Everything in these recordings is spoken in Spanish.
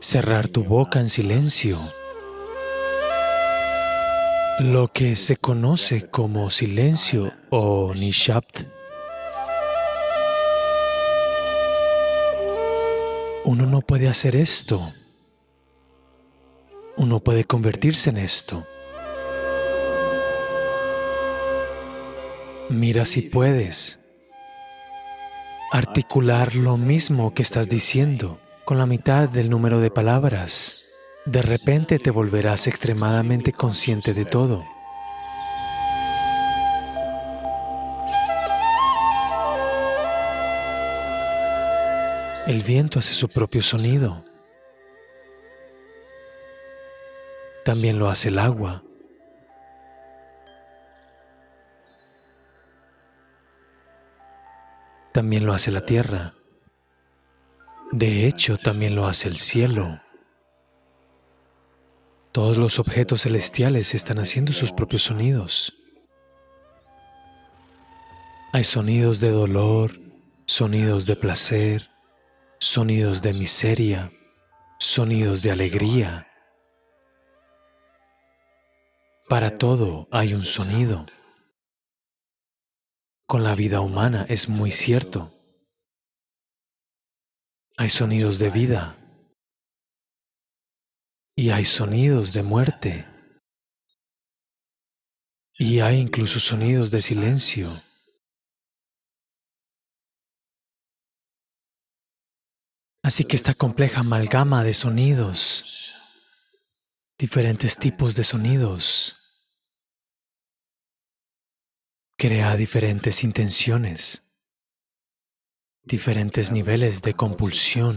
cerrar tu boca en silencio. Lo que se conoce como silencio o nishabt. Uno no puede hacer esto. Uno puede convertirse en esto. Mira si puedes articular lo mismo que estás diciendo con la mitad del número de palabras. De repente te volverás extremadamente consciente de todo. El viento hace su propio sonido. También lo hace el agua. También lo hace la tierra. De hecho, también lo hace el cielo. Todos los objetos celestiales están haciendo sus propios sonidos. Hay sonidos de dolor, sonidos de placer, sonidos de miseria, sonidos de alegría. Para todo hay un sonido con la vida humana es muy cierto. Hay sonidos de vida y hay sonidos de muerte y hay incluso sonidos de silencio. Así que esta compleja amalgama de sonidos, diferentes tipos de sonidos, crea diferentes intenciones, diferentes niveles de compulsión,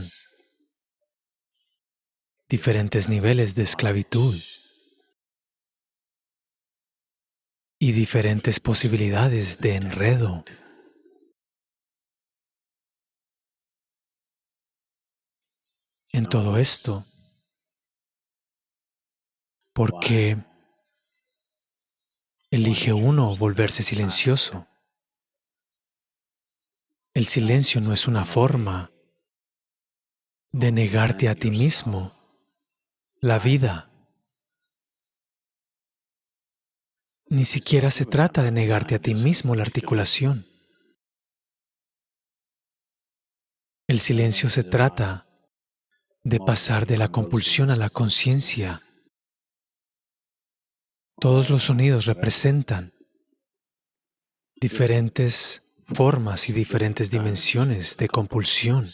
diferentes niveles de esclavitud y diferentes posibilidades de enredo. En todo esto, porque Elige uno volverse silencioso. El silencio no es una forma de negarte a ti mismo la vida. Ni siquiera se trata de negarte a ti mismo la articulación. El silencio se trata de pasar de la compulsión a la conciencia todos los sonidos representan diferentes formas y diferentes dimensiones de compulsión.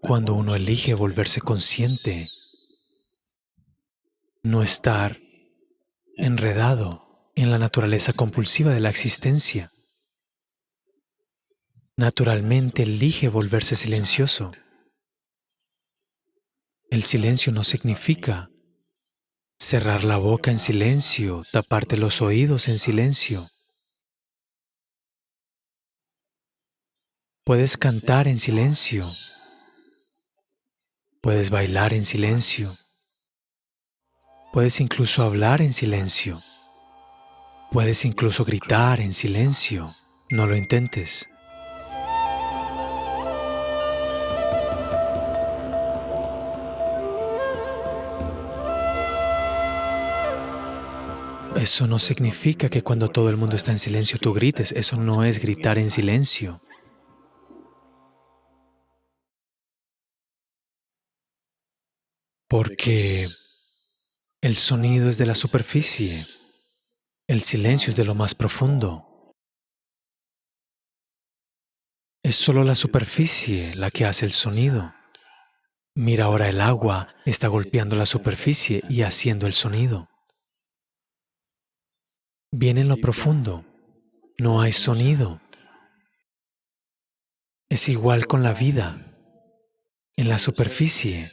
Cuando uno elige volverse consciente, no estar enredado en la naturaleza compulsiva de la existencia, naturalmente elige volverse silencioso. El silencio no significa cerrar la boca en silencio, taparte los oídos en silencio. Puedes cantar en silencio. Puedes bailar en silencio. Puedes incluso hablar en silencio. Puedes incluso gritar en silencio. No lo intentes. Eso no significa que cuando todo el mundo está en silencio tú grites. Eso no es gritar en silencio. Porque el sonido es de la superficie. El silencio es de lo más profundo. Es solo la superficie la que hace el sonido. Mira ahora el agua está golpeando la superficie y haciendo el sonido. Viene en lo profundo. No hay sonido. Es igual con la vida. En la superficie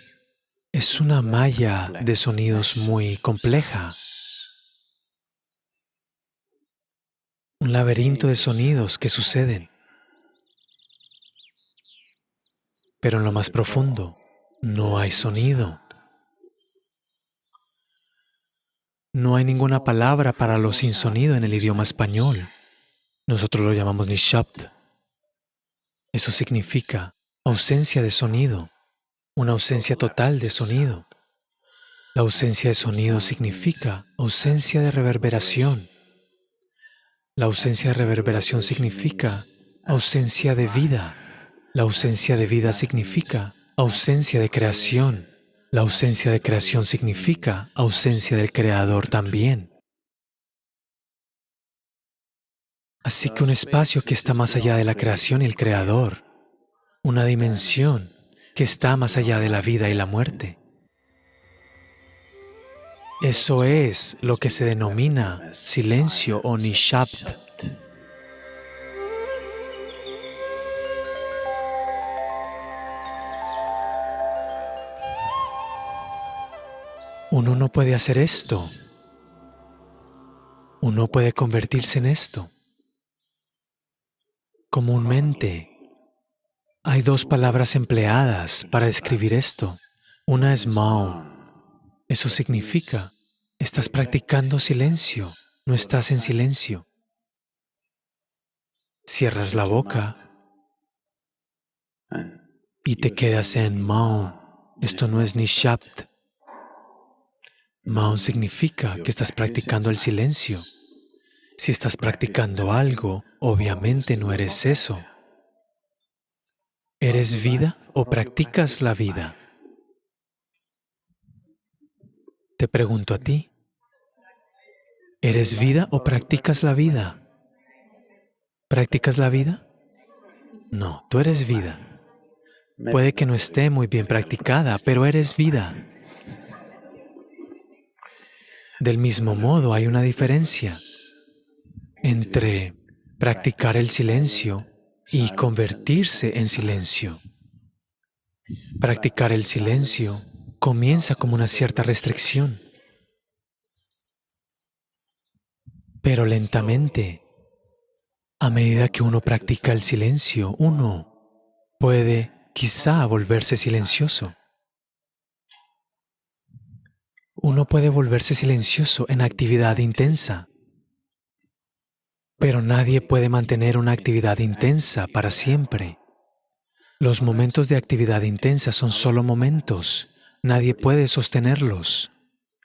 es una malla de sonidos muy compleja. Un laberinto de sonidos que suceden. Pero en lo más profundo no hay sonido. No hay ninguna palabra para lo sin sonido en el idioma español. Nosotros lo llamamos nishabt. Eso significa ausencia de sonido, una ausencia total de sonido. La ausencia de sonido significa ausencia de reverberación. La ausencia de reverberación significa ausencia de vida. La ausencia de vida significa ausencia de creación. La ausencia de creación significa ausencia del creador también. Así que un espacio que está más allá de la creación y el creador, una dimensión que está más allá de la vida y la muerte. Eso es lo que se denomina silencio o nishabd. Uno no puede hacer esto. Uno puede convertirse en esto. Comúnmente hay dos palabras empleadas para describir esto. Una es Mao. Eso significa, estás practicando silencio, no estás en silencio. Cierras la boca y te quedas en Mao. Esto no es ni Shapt. Mao significa que estás practicando el silencio. Si estás practicando algo, obviamente no eres eso. ¿Eres vida o practicas la vida? Te pregunto a ti. ¿Eres vida o practicas la vida? ¿Practicas la vida? No, tú eres vida. Puede que no esté muy bien practicada, pero eres vida. Del mismo modo, hay una diferencia entre practicar el silencio y convertirse en silencio. Practicar el silencio comienza como una cierta restricción, pero lentamente, a medida que uno practica el silencio, uno puede quizá volverse silencioso. Uno puede volverse silencioso en actividad intensa. Pero nadie puede mantener una actividad intensa para siempre. Los momentos de actividad intensa son solo momentos. Nadie puede sostenerlos.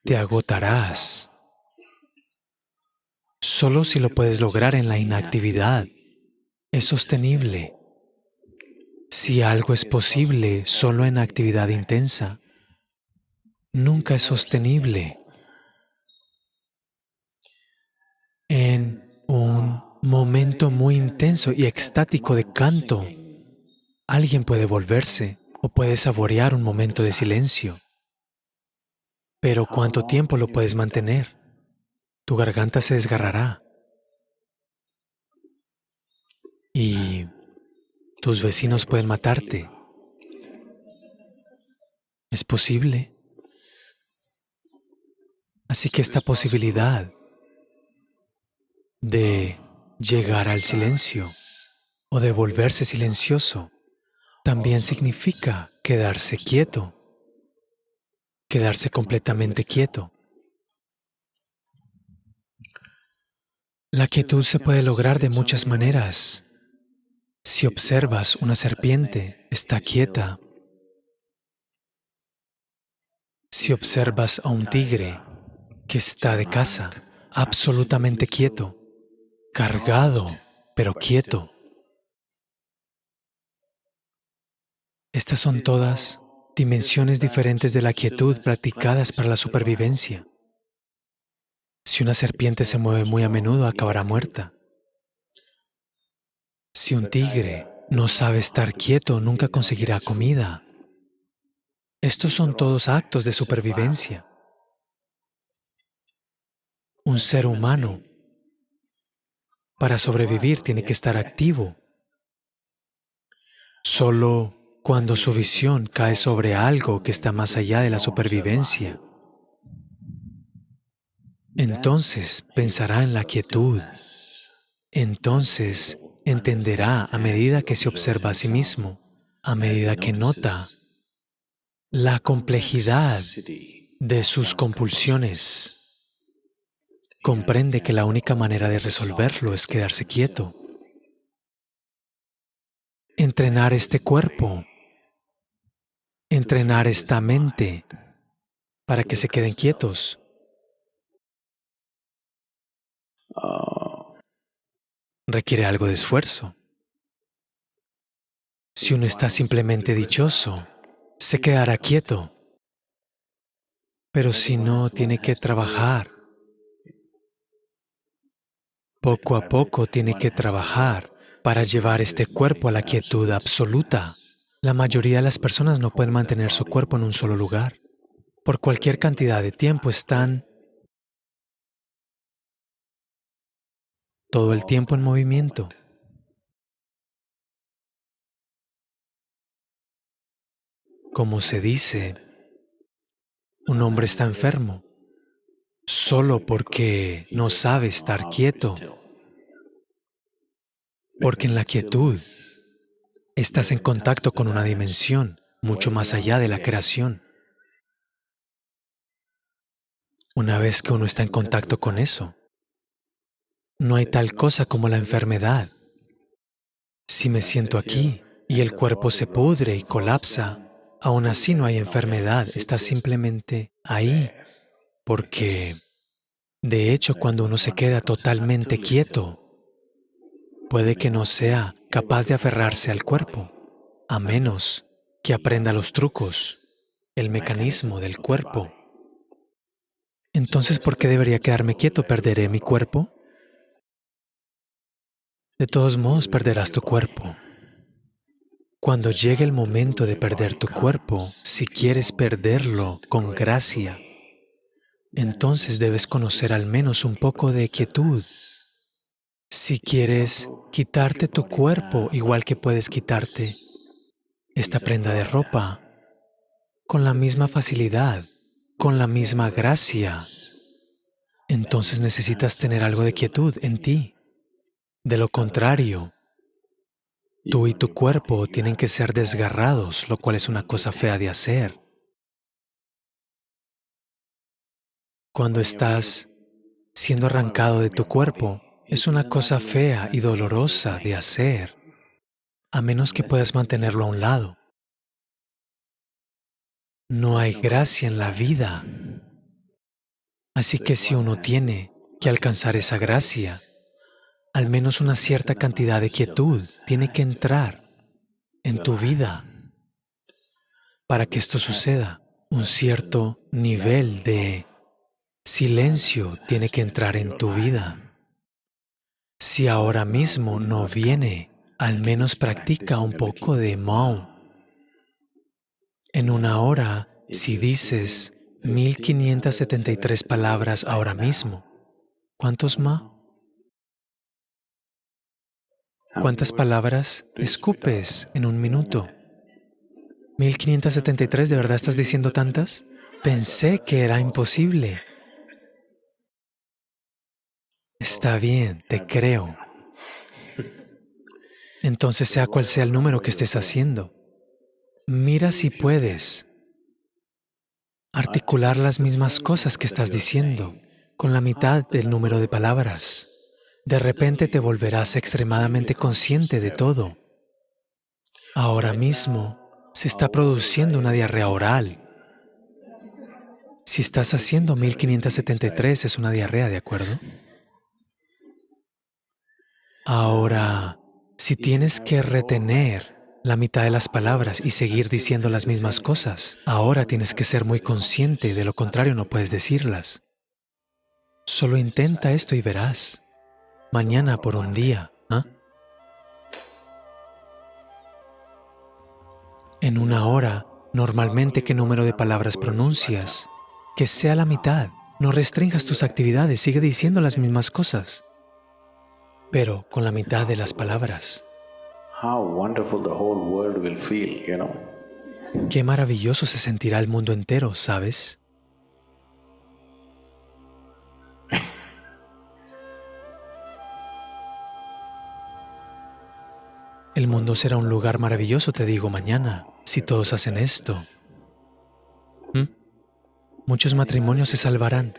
Te agotarás. Solo si lo puedes lograr en la inactividad. Es sostenible. Si algo es posible solo en actividad intensa, nunca es sostenible. En un momento muy intenso y extático de canto, alguien puede volverse o puede saborear un momento de silencio. Pero ¿cuánto tiempo lo puedes mantener? Tu garganta se desgarrará. Y tus vecinos pueden matarte. Es posible. Así que esta posibilidad de llegar al silencio o de volverse silencioso también significa quedarse quieto, quedarse completamente quieto. La quietud se puede lograr de muchas maneras. Si observas una serpiente, está quieta. Si observas a un tigre que está de casa, absolutamente quieto cargado, pero quieto. Estas son todas dimensiones diferentes de la quietud practicadas para la supervivencia. Si una serpiente se mueve muy a menudo, acabará muerta. Si un tigre no sabe estar quieto, nunca conseguirá comida. Estos son todos actos de supervivencia. Un ser humano para sobrevivir tiene que estar activo. Solo cuando su visión cae sobre algo que está más allá de la supervivencia, entonces pensará en la quietud. Entonces entenderá a medida que se observa a sí mismo, a medida que nota la complejidad de sus compulsiones comprende que la única manera de resolverlo es quedarse quieto. entrenar este cuerpo, entrenar esta mente para que se queden quietos. Requiere algo de esfuerzo. Si uno está simplemente dichoso, se quedará quieto. Pero si no, tiene que trabajar. Poco a poco tiene que trabajar para llevar este cuerpo a la quietud absoluta. La mayoría de las personas no pueden mantener su cuerpo en un solo lugar. Por cualquier cantidad de tiempo están todo el tiempo en movimiento. Como se dice, un hombre está enfermo solo porque no sabe estar quieto. Porque en la quietud estás en contacto con una dimensión mucho más allá de la creación. Una vez que uno está en contacto con eso, no hay tal cosa como la enfermedad. Si me siento aquí y el cuerpo se pudre y colapsa, Aún así no hay enfermedad, está simplemente ahí, porque de hecho cuando uno se queda totalmente quieto, puede que no sea capaz de aferrarse al cuerpo, a menos que aprenda los trucos, el mecanismo del cuerpo. Entonces, ¿por qué debería quedarme quieto? ¿Perderé mi cuerpo? De todos modos, perderás tu cuerpo. Cuando llegue el momento de perder tu cuerpo, si quieres perderlo con gracia, entonces debes conocer al menos un poco de quietud. Si quieres quitarte tu cuerpo igual que puedes quitarte esta prenda de ropa, con la misma facilidad, con la misma gracia, entonces necesitas tener algo de quietud en ti. De lo contrario, Tú y tu cuerpo tienen que ser desgarrados, lo cual es una cosa fea de hacer. Cuando estás siendo arrancado de tu cuerpo, es una cosa fea y dolorosa de hacer, a menos que puedas mantenerlo a un lado. No hay gracia en la vida. Así que si uno tiene que alcanzar esa gracia, al menos una cierta cantidad de quietud tiene que entrar en tu vida para que esto suceda. Un cierto nivel de silencio tiene que entrar en tu vida. Si ahora mismo no viene, al menos practica un poco de Mao. En una hora, si dices 1573 palabras ahora mismo, ¿cuántos Ma? ¿Cuántas palabras escupes en un minuto? 1573, ¿de verdad estás diciendo tantas? Pensé que era imposible. Está bien, te creo. Entonces, sea cual sea el número que estés haciendo, mira si puedes articular las mismas cosas que estás diciendo con la mitad del número de palabras. De repente te volverás extremadamente consciente de todo. Ahora mismo se está produciendo una diarrea oral. Si estás haciendo 1573 es una diarrea, ¿de acuerdo? Ahora, si tienes que retener la mitad de las palabras y seguir diciendo las mismas cosas, ahora tienes que ser muy consciente, de lo contrario no puedes decirlas. Solo intenta esto y verás mañana por un día. ¿ah? En una hora, normalmente, ¿qué número de palabras pronuncias? Que sea la mitad. No restringas tus actividades, sigue diciendo las mismas cosas, pero con la mitad de las palabras. Qué maravilloso se sentirá el mundo entero, ¿sabes? El mundo será un lugar maravilloso, te digo mañana, si todos hacen esto. ¿Mm? Muchos matrimonios se salvarán